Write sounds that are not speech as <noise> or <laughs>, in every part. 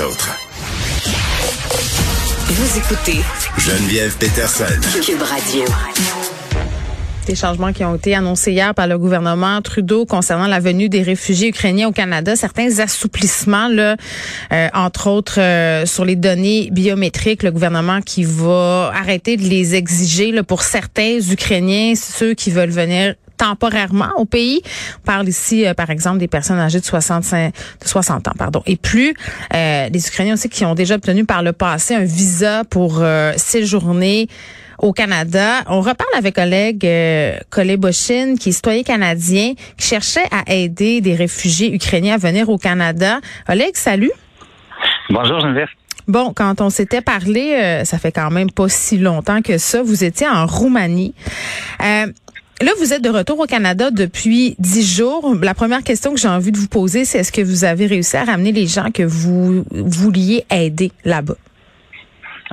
Autres. Vous écoutez Geneviève Peterson. Cube Radio. Des changements qui ont été annoncés hier par le gouvernement Trudeau concernant la venue des réfugiés ukrainiens au Canada, certains assouplissements, là, euh, entre autres euh, sur les données biométriques, le gouvernement qui va arrêter de les exiger là, pour certains Ukrainiens, ceux qui veulent venir temporairement au pays. On parle ici, euh, par exemple, des personnes âgées de 65, de 60 ans, pardon, et plus. Euh, les Ukrainiens aussi qui ont déjà obtenu par le passé un visa pour euh, séjourner au Canada. On reparle avec collègue euh, qui est citoyen canadien, qui cherchait à aider des réfugiés ukrainiens à venir au Canada. Oleg, salut. Bonjour Geneviève. Bon, quand on s'était parlé, euh, ça fait quand même pas si longtemps que ça, vous étiez en Roumanie. Euh, Là, vous êtes de retour au Canada depuis dix jours. La première question que j'ai envie de vous poser, c'est est-ce que vous avez réussi à ramener les gens que vous vouliez aider là-bas?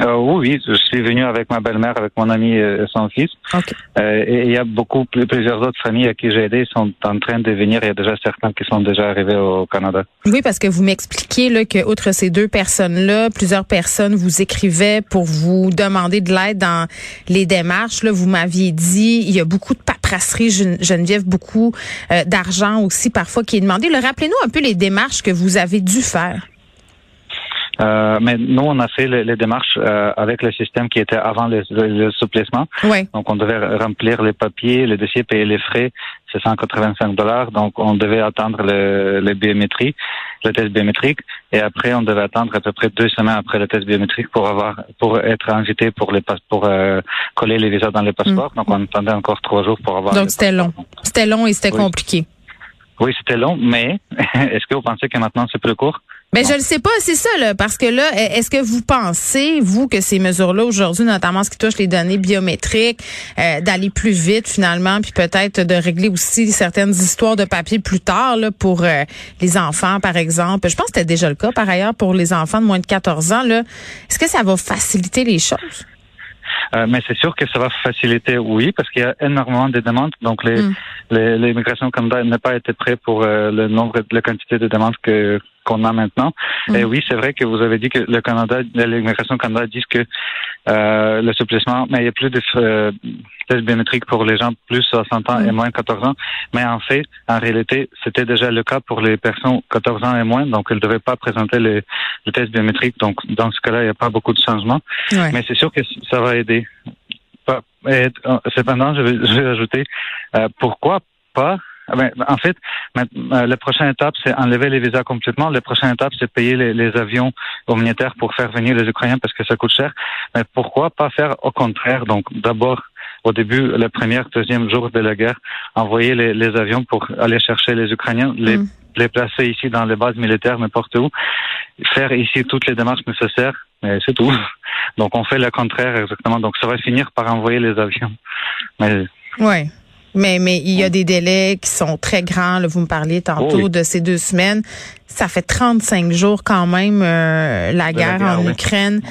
Euh, oui, oui, je suis venu avec ma belle-mère, avec mon ami et son fils. OK. Euh, et il y a beaucoup, plusieurs autres familles à qui j'ai aidé sont en train de venir. Il y a déjà certains qui sont déjà arrivés au Canada. Oui, parce que vous m'expliquiez là que outre ces deux personnes-là, plusieurs personnes vous écrivaient pour vous demander de l'aide dans les démarches. Là, vous m'aviez dit, il y a beaucoup de paperasserie, Gen- Geneviève, beaucoup euh, d'argent aussi parfois qui est demandé. Rappelez-nous un peu les démarches que vous avez dû faire. Euh, mais nous, on a fait les, les démarches euh, avec le système qui était avant le, le, le souplissement. Oui. Donc, on devait remplir les papiers, le dossier, payer les frais, c'est 185 dollars. Donc, on devait attendre le, le biométrie, le test biométrique, et après, on devait attendre à peu près deux semaines après le test biométrique pour avoir, pour être invité pour les pour euh, coller les visas dans les passeports. Donc, on attendait encore trois jours pour avoir. Donc, les c'était long. C'était long et c'était Oui. compliqué. Oui, c'était long, mais <laughs> est-ce que vous pensez que maintenant c'est plus court? Mais je le sais pas, c'est ça, là, parce que là, e- est-ce que vous pensez, vous, que ces mesures-là aujourd'hui, notamment ce qui touche les données biométriques, euh, d'aller plus vite finalement, puis peut-être de régler aussi certaines histoires de papier plus tard là, pour euh, les enfants, par exemple? Je pense que c'était déjà le cas, par ailleurs, pour les enfants de moins de 14 ans. Est-ce que ça va faciliter les choses? Euh, mais c'est sûr que ça va faciliter, oui, parce qu'il y a énormément de demandes. Donc, les, Mm. les- l'immigration au Canada n'a pas été prêt pour euh, le nombre, la quantité de demandes que qu'on a maintenant. Mm. Et oui, c'est vrai que vous avez dit que le Canada, l'immigration Canada dit que euh, le supplément, mais il y a plus de euh, tests biométriques pour les gens plus 60 ans Mm. et moins 14 ans. Mais en fait, en réalité, c'était déjà le cas pour les personnes 14 ans et moins, donc elles ne devaient pas présenter les, le test biométrique. Donc, dans ce cas-là, il n'y a pas beaucoup de changements. Ouais. Mais c'est sûr que ça va aider. Et, euh, cependant, je vais, je vais ajouter euh, pourquoi pas. Ah ben, en fait, la prochaine étape, c'est enlever les visas complètement. La prochaine étape, c'est payer les, les avions humanitaires pour faire venir les Ukrainiens parce que ça coûte cher. Mais pourquoi pas faire au contraire? Donc, d'abord, au début, le premier, deuxième jour de la guerre, envoyer les, les avions pour aller chercher les Ukrainiens, les, Mm. les placer ici dans les bases militaires, n'importe où, faire ici toutes les démarches nécessaires, mais c'est tout. <laughs> Donc on fait le contraire exactement. Donc ça va finir par envoyer les avions. Mais Oui. Mais, mais il y a des délais qui sont très grands. là. vous me parliez tantôt Oh oui. de ces deux semaines. Ça fait 35 jours quand même euh, la guerre guerre, en oui. Ukraine.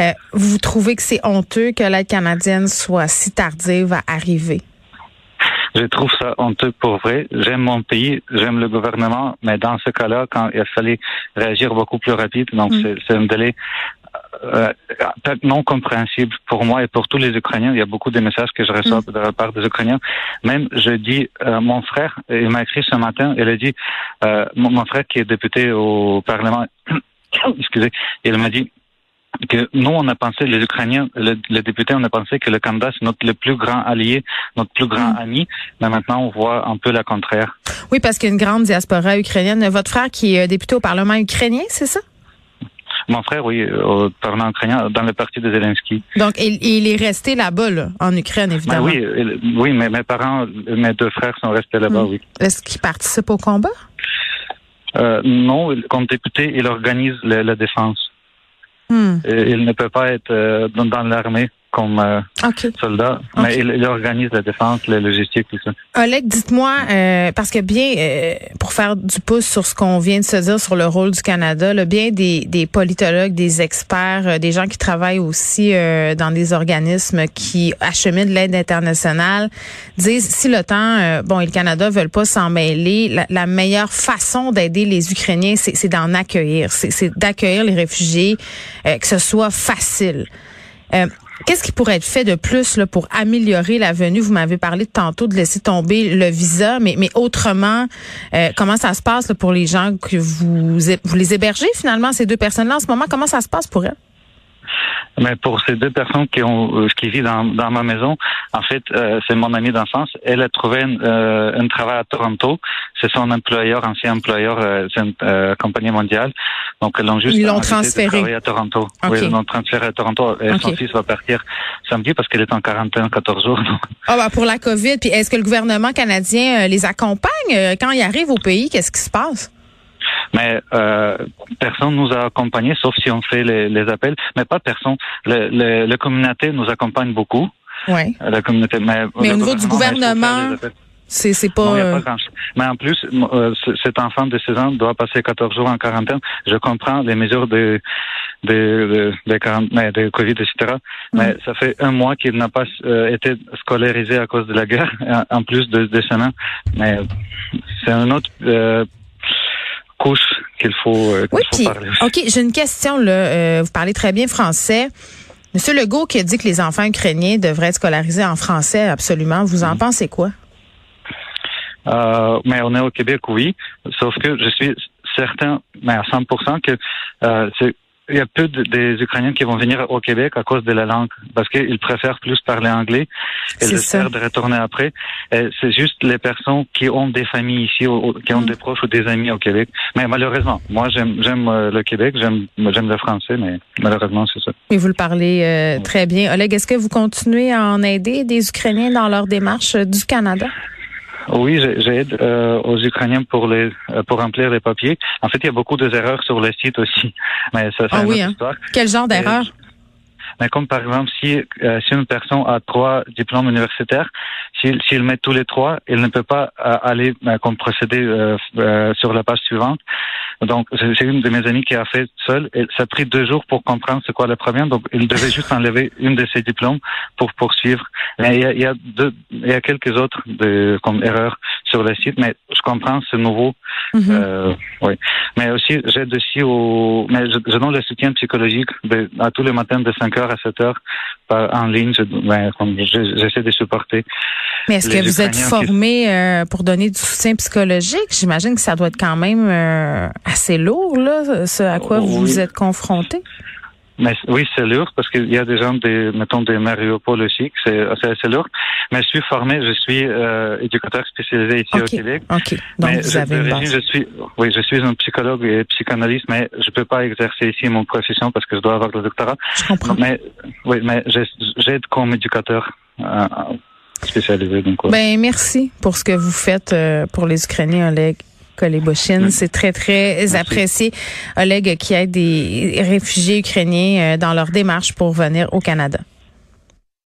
Euh, vous trouvez que c'est honteux que l'aide canadienne soit si tardive à arriver? Je trouve ça honteux pour vrai. J'aime mon pays, j'aime le gouvernement, mais dans ce cas-là, quand il fallait réagir beaucoup plus rapide, donc Mm. c'est- c'est un délai euh, non compréhensible pour moi et pour tous les Ukrainiens. Il y a beaucoup de messages que je reçois de la part des Ukrainiens. Même, je dis, euh, mon frère, il m'a écrit ce matin, il a dit, euh, mon, mon frère qui est député au Parlement, <coughs> excusez, il m'a dit, que nous, on a pensé, les Ukrainiens, le- les députés, on a pensé que le Canada, c'est notre le plus grand allié, notre plus grand Mm. ami, mais maintenant, on voit un peu le contraire. Oui, parce qu'il y a une grande diaspora ukrainienne. Votre frère qui est euh, député au Parlement ukrainien, c'est ça? Mon frère, oui, au Parlement ukrainien, dans le parti de Zelensky. Donc, il, il est resté là-bas, là, en Ukraine, Ben évidemment. oui, il- oui, mais mes parents, mes deux frères sont restés là-bas, Mm. oui. Est-ce qu'il participe au combat? Euh, non, comme député, il organise la, la défense. Hmm. Il ne peut pas être euh, dans l'armée comme euh, OK. soldat, mais il, il organise la défense, la logistique, tout ça. Oleg, dites-moi, euh, parce que bien, euh, pour faire du pouce sur ce qu'on vient de se dire sur le rôle du Canada, là, bien des, des politologues, des experts, euh, des gens qui travaillent aussi euh, dans des organismes qui acheminent de l'aide internationale, disent si le temps, euh, bon, et le Canada veulent pas s'en mêler, la, la meilleure façon d'aider les Ukrainiens, c'est d'en accueillir, c'est c'est d'accueillir les réfugiés, euh, que ce soit facile. Euh, Qu'est-ce qui pourrait être fait de plus pour améliorer la venue? Vous m'avez parlé tantôt de laisser tomber le visa, mais, mais autrement, euh, comment ça se passe pour les gens que vous, vous les hébergez finalement, ces deux personnes-là en ce moment? Comment ça se passe pour elles? Mais pour ces deux personnes qui ont euh, qui vivent dans, dans ma maison, en fait, euh, c'est mon amie d'enfance. Elle a trouvé un, euh, un travail à Toronto. C'est son employeur, ancien employeur, euh, c'est une euh, compagnie mondiale. Donc, ils l'ont juste Ils l'ont transféré. à Toronto. Oui, ils l'ont transféré à Toronto. Et son fils va partir samedi parce qu'il est en quarantaine 14 jours. Ah bah pour la COVID, puis est-ce que le gouvernement canadien euh, les accompagne quand ils arrivent au pays? Qu'est-ce qui se passe? Mais euh, personne nous a accompagnés, sauf si on fait les, les appels. Mais pas personne. Le, le, la communauté nous accompagne beaucoup. Oui. La communauté, mais, Mais au niveau du gouvernement. C'est c'est pas. Non, il y a euh, pas. Mais en plus, euh, cet enfant de 16 ans doit passer 14 jours en quarantaine. Je comprends les mesures de de de, de, de Covid, etc. Mais ça fait un mois qu'il n'a pas euh, été scolarisé à cause de la guerre, <laughs> en plus de, de semaines. Mais c'est une autre euh, qu'il faut, euh, qu'il Oui, faut puis, parler. aussi. OK, j'ai une question, là. Euh, vous parlez très bien français. Monsieur Legault qui a dit que les enfants ukrainiens devraient être scolarisés en français, absolument. Vous en pensez quoi? Euh, mais on est au Québec, oui. Sauf que je suis certain, mais à 100%, que euh, c'est il y a peu de- des Ukrainiens qui vont venir au Québec à cause de la langue, parce qu'ils préfèrent plus parler anglais et le faire de retourner après. C'est juste les personnes qui ont des familles ici, ou- qui ont Mm. des proches ou des amis au Québec. Mais malheureusement, moi j'aime euh, le Québec, j'aime j'aime le français, mais malheureusement c'est ça. Et vous le parlez euh, très bien. Oleg, est-ce que vous continuez à en aider des Ukrainiens dans leur démarche euh, du Canada? Oui, j'ai- j'aide euh, aux Ukrainiens pour les euh, pour remplir les papiers. En fait, il y a beaucoup d'erreurs sur le site aussi, <laughs> mais ça c'est Ah une oui, hein? histoire. Quel genre d'erreur? Mais comme par exemple, si, euh, si une personne a trois diplômes universitaires, s'il s'il met tous les trois, il ne peut pas euh, aller euh, comme procéder euh, euh, sur la page suivante. Donc, c'est c'est une de mes amies qui a fait seule. Et ça a pris deux jours pour comprendre c'est quoi le problème. Donc, il devait juste enlever <laughs> une de ses diplômes pour poursuivre. Mais il y a, il y a, deux, il y a quelques autres de, comme erreurs sur le site, mais je comprends, c'est nouveau. Mhm. Euh, oui. Mais aussi, j'aide aussi au, mais je, je donne le soutien psychologique de, à tous les matins de 5h à 7h par, en ligne. Ben, je- j'essaie de supporter. Mais est-ce que vous êtes qui- formé euh, pour donner du soutien psychologique? J'imagine que ça doit être quand même euh, assez lourd, là, ce à quoi vous Oui. vous êtes confronté. Mais oui, c'est lourd parce qu'il y a des gens, des, mettons, des Mariupol aussi, c'est assez lourd. Mais je suis formé, je suis euh, éducateur spécialisé ici au. Québec. OK. Donc, mais vous avez une je suis, oui, je suis un psychologue et psychanalyste, mais je peux pas exercer ici mon profession parce que je dois avoir le doctorat. Je comprends. Mais oui, mais j'ai- j'aide comme éducateur euh, spécialisé. Donc, ouais. Ben merci pour ce que vous faites euh, pour les Ukrainiens, Oleg Kolebochine. Mm. C'est très, très Merci. apprécié. Oleg qui aide des réfugiés ukrainiens euh, dans leur démarche pour venir au Canada.